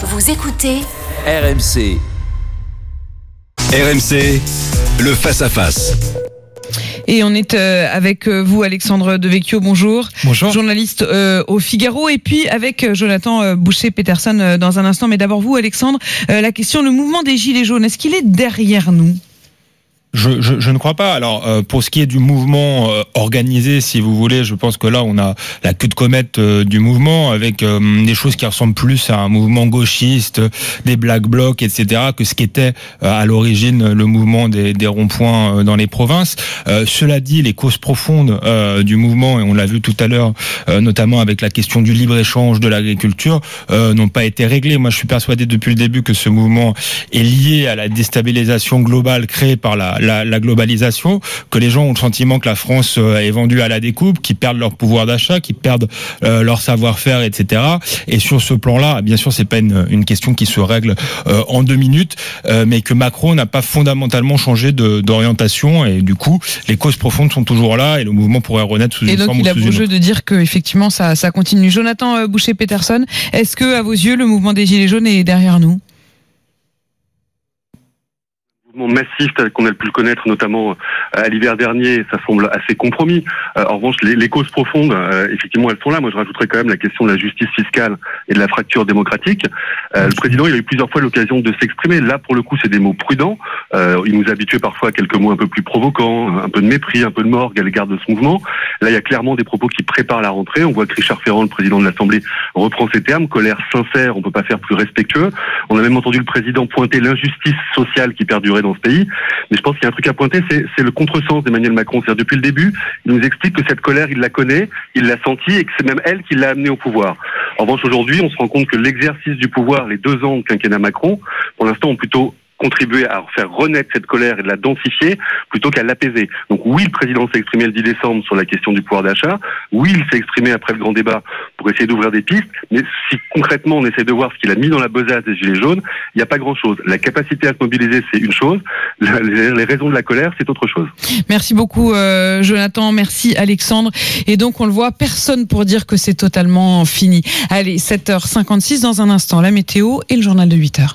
Vous écoutez RMC. RMC, le face-à-face. Et on est euh, avec euh, vous, Alexandre Devecchio, bonjour. Bonjour. Journaliste euh, au Figaro. Et puis avec Jonathan Boucher-Peterson dans un instant. Mais d'abord vous, Alexandre, euh, la question, le mouvement des Gilets jaunes, est-ce qu'il est derrière nous? Je, je, je ne crois pas. Alors, euh, pour ce qui est du mouvement euh, organisé, si vous voulez, je pense que là, on a la queue de comète euh, du mouvement avec euh, des choses qui ressemblent plus à un mouvement gauchiste, des black blocs, etc., que ce qu'était euh, à l'origine le mouvement des, des ronds-points euh, dans les provinces. Cela dit, les causes profondes du mouvement, et on l'a vu tout à l'heure, notamment avec la question du libre-échange de l'agriculture, n'ont pas été réglées. Moi, je suis persuadé depuis le début que ce mouvement est lié à la déstabilisation globale créée par la, la, la globalisation, que les gens ont le sentiment que la France euh, est vendue à la découpe, qu'ils perdent leur pouvoir d'achat, qu'ils perdent euh, leur savoir-faire, etc. Et sur ce plan-là, bien sûr, c'est pas une, une question qui se règle euh, en deux minutes, euh, mais que Macron n'a pas fondamentalement changé d'orientation et du coup, les causes profondes sont toujours là et le mouvement pourrait renaître sous Et une donc forme il a beau jeu de dire que effectivement ça, ça continue. Jonathan euh, Boucher-Peterson, est-ce que à vos yeux le mouvement des Gilets jaunes est derrière nous? Mouvement massif qu'on a pu le connaître, notamment euh, à l'hiver dernier, ça semble assez compromis. Euh, en revanche, les, les causes profondes, euh, effectivement, elles sont là. Moi, je rajouterais quand même la question de la justice fiscale et de la fracture démocratique. Euh, le président, il a eu plusieurs fois l'occasion de s'exprimer. Là, pour le coup, c'est des mots prudents. Euh, il nous a habitués parfois à quelques mots un peu plus provocants, un peu de mépris, un peu de morgue à l'égard de ce mouvement. Là, il y a clairement des propos qui préparent la rentrée. On voit que Richard Ferrand, le président de l'Assemblée, reprend ces termes. Colère sincère, on peut pas faire plus respectueux. On a même entendu le président pointer l'injustice sociale qui dans ce pays. Mais je pense qu'il y a un truc à pointer, c'est le contresens d'Emmanuel Macron. C'est-à-dire depuis le début, il nous explique que cette colère, il la connaît, il l'a sentie et que c'est même elle qui l'a amené au pouvoir. En revanche, aujourd'hui, on se rend compte que l'exercice du pouvoir, les deux ans de quinquennat Macron, pour l'instant, ont plutôt contribué à faire renaître cette colère et de la densifier plutôt qu'à l'apaiser. Donc oui, le président s'est exprimé le 10 décembre sur la question du pouvoir d'achat. Oui, il s'est exprimé après le grand débat pour essayer d'ouvrir des pistes. Mais si concrètement on essaie de voir ce qu'il a mis dans la besace des gilets jaunes, il n'y a pas grand-chose. La capacité à se mobiliser, c'est une chose. Les raisons de la colère, c'est autre chose. Merci beaucoup euh, Jonathan, merci Alexandre. Et donc on le voit, personne pour dire que c'est totalement fini. Allez, 7h56 dans un instant, la météo et le journal de 8h.